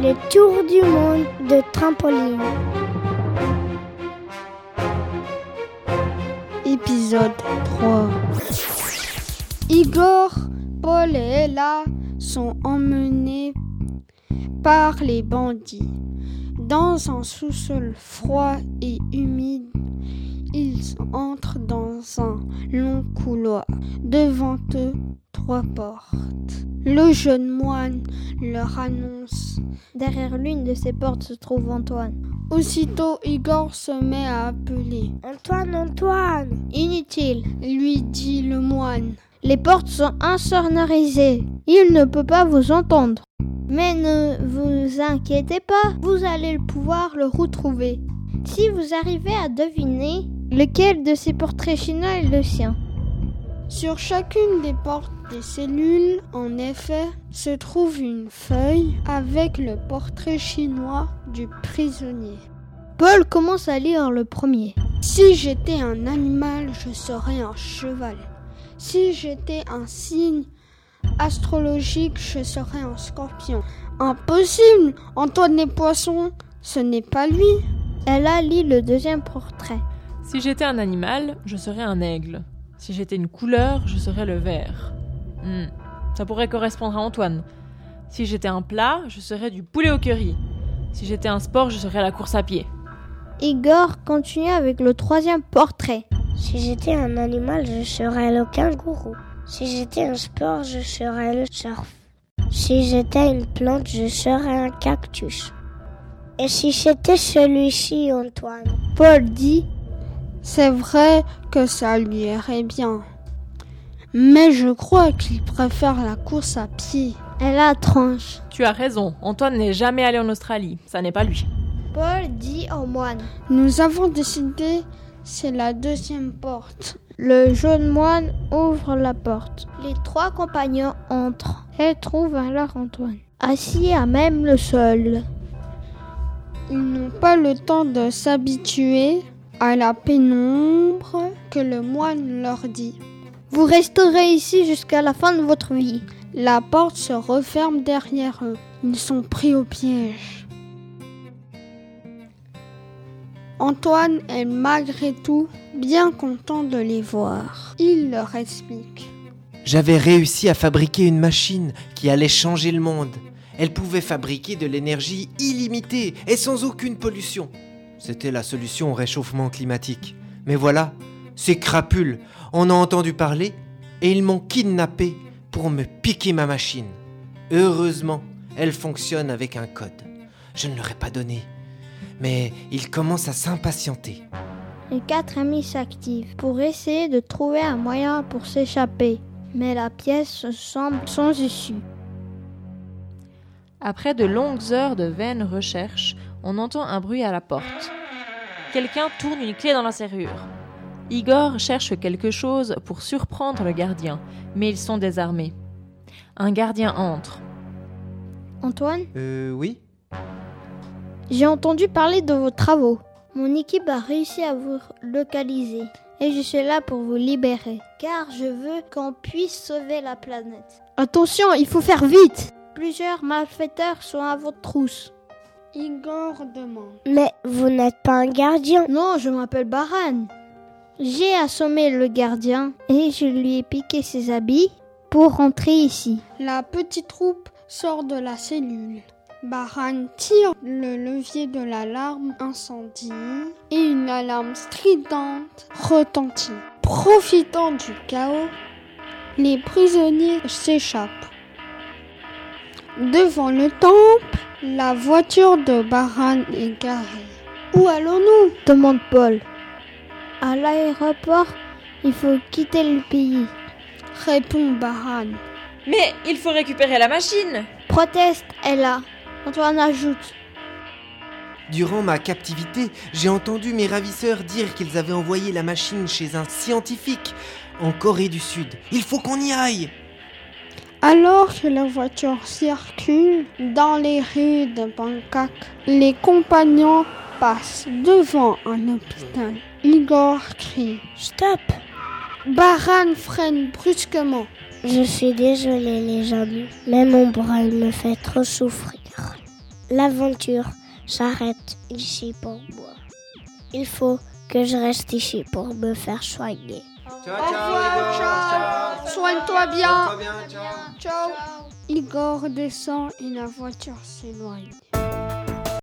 Le tour du monde de trampoline. Épisode 3 Igor, Paul et Ella sont emmenés par les bandits. Dans un sous-sol froid et humide, ils entrent dans un long couloir. Devant eux, trois portes. Le jeune moine leur annonce. Derrière l'une de ces portes se trouve Antoine. Aussitôt, Igor se met à appeler. Antoine, Antoine Inutile. Lui dit le moine. Les portes sont insonorisées. Il ne peut pas vous entendre. Mais ne vous inquiétez pas, vous allez pouvoir le retrouver. Si vous arrivez à deviner lequel de ces portraits chinois est le sien. Sur chacune des portes des cellules, en effet, se trouve une feuille avec le portrait chinois du prisonnier. Paul commence à lire le premier. Si j'étais un animal, je serais un cheval. Si j'étais un signe astrologique, je serais un scorpion. Impossible Antoine les poissons, ce n'est pas lui. Elle a lu le deuxième portrait. Si j'étais un animal, je serais un aigle. Si j'étais une couleur, je serais le vert. Hmm, Ça pourrait correspondre à Antoine. Si j'étais un plat, je serais du poulet au curry. Si j'étais un sport, je serais la course à pied. Igor continue avec le troisième portrait. Si j'étais un animal, je serais le kangourou. Si j'étais un sport, je serais le surf. Si j'étais une plante, je serais un cactus. Et si c'était celui-ci, Antoine? Paul dit C'est vrai que ça lui irait bien. Mais je crois qu'il préfère la course à pied. Elle a tranche. Tu as raison, Antoine n'est jamais allé en Australie. Ça n'est pas lui. Paul dit au moine. Nous avons décidé, c'est la deuxième porte. Le jeune moine ouvre la porte. Les trois compagnons entrent et trouvent alors Antoine, assis à même le sol. Ils n'ont pas le temps de s'habituer à la pénombre que le moine leur dit. Vous resterez ici jusqu'à la fin de votre vie. La porte se referme derrière eux. Ils sont pris au piège. Antoine est malgré tout bien content de les voir. Il leur explique. J'avais réussi à fabriquer une machine qui allait changer le monde. Elle pouvait fabriquer de l'énergie illimitée et sans aucune pollution. C'était la solution au réchauffement climatique. Mais voilà, ces crapules en ont entendu parler et ils m'ont kidnappé pour me piquer ma machine. Heureusement, elle fonctionne avec un code. Je ne leur ai pas donné. Mais ils commencent à s'impatienter. Les quatre amis s'activent pour essayer de trouver un moyen pour s'échapper. Mais la pièce semble sans issue. Après de longues heures de vaines recherches, on entend un bruit à la porte. Quelqu'un tourne une clé dans la serrure. Igor cherche quelque chose pour surprendre le gardien, mais ils sont désarmés. Un gardien entre. Antoine, Euh, oui j'ai entendu parler de vos travaux. Mon équipe a réussi à vous localiser et je suis là pour vous libérer, car je veux qu'on puisse sauver la planète. Attention, il faut faire vite Plusieurs malfaiteurs sont à votre trousse. Igor demande. Mais vous n'êtes pas un gardien. Non, je m'appelle Baran. J'ai assommé le gardien et je lui ai piqué ses habits pour rentrer ici. La petite troupe sort de la cellule. Baran tire le levier de l'alarme incendie et une alarme stridente retentit. Profitant du chaos, les prisonniers s'échappent. Devant le temple, la voiture de Baran est garée. Où allons-nous? demande Paul. À l'aéroport, il faut quitter le pays. répond Baran. Mais il faut récupérer la machine Proteste Ella. Antoine ajoute. Durant ma captivité, j'ai entendu mes ravisseurs dire qu'ils avaient envoyé la machine chez un scientifique en Corée du Sud. Il faut qu'on y aille Alors que la voiture circule dans les rues de Bangkok, les compagnons passent devant un hôpital. Igor crie. Stop Baran freine brusquement. Je suis désolée les amis, mais mon bras me fait trop souffrir. L'aventure s'arrête ici pour moi. Il faut que je reste ici pour me faire soigner. Ciao, Au revoir, ciao. Soigne-toi bien. bien, ciao. Ciao. Igor descend et la voiture s'éloigne.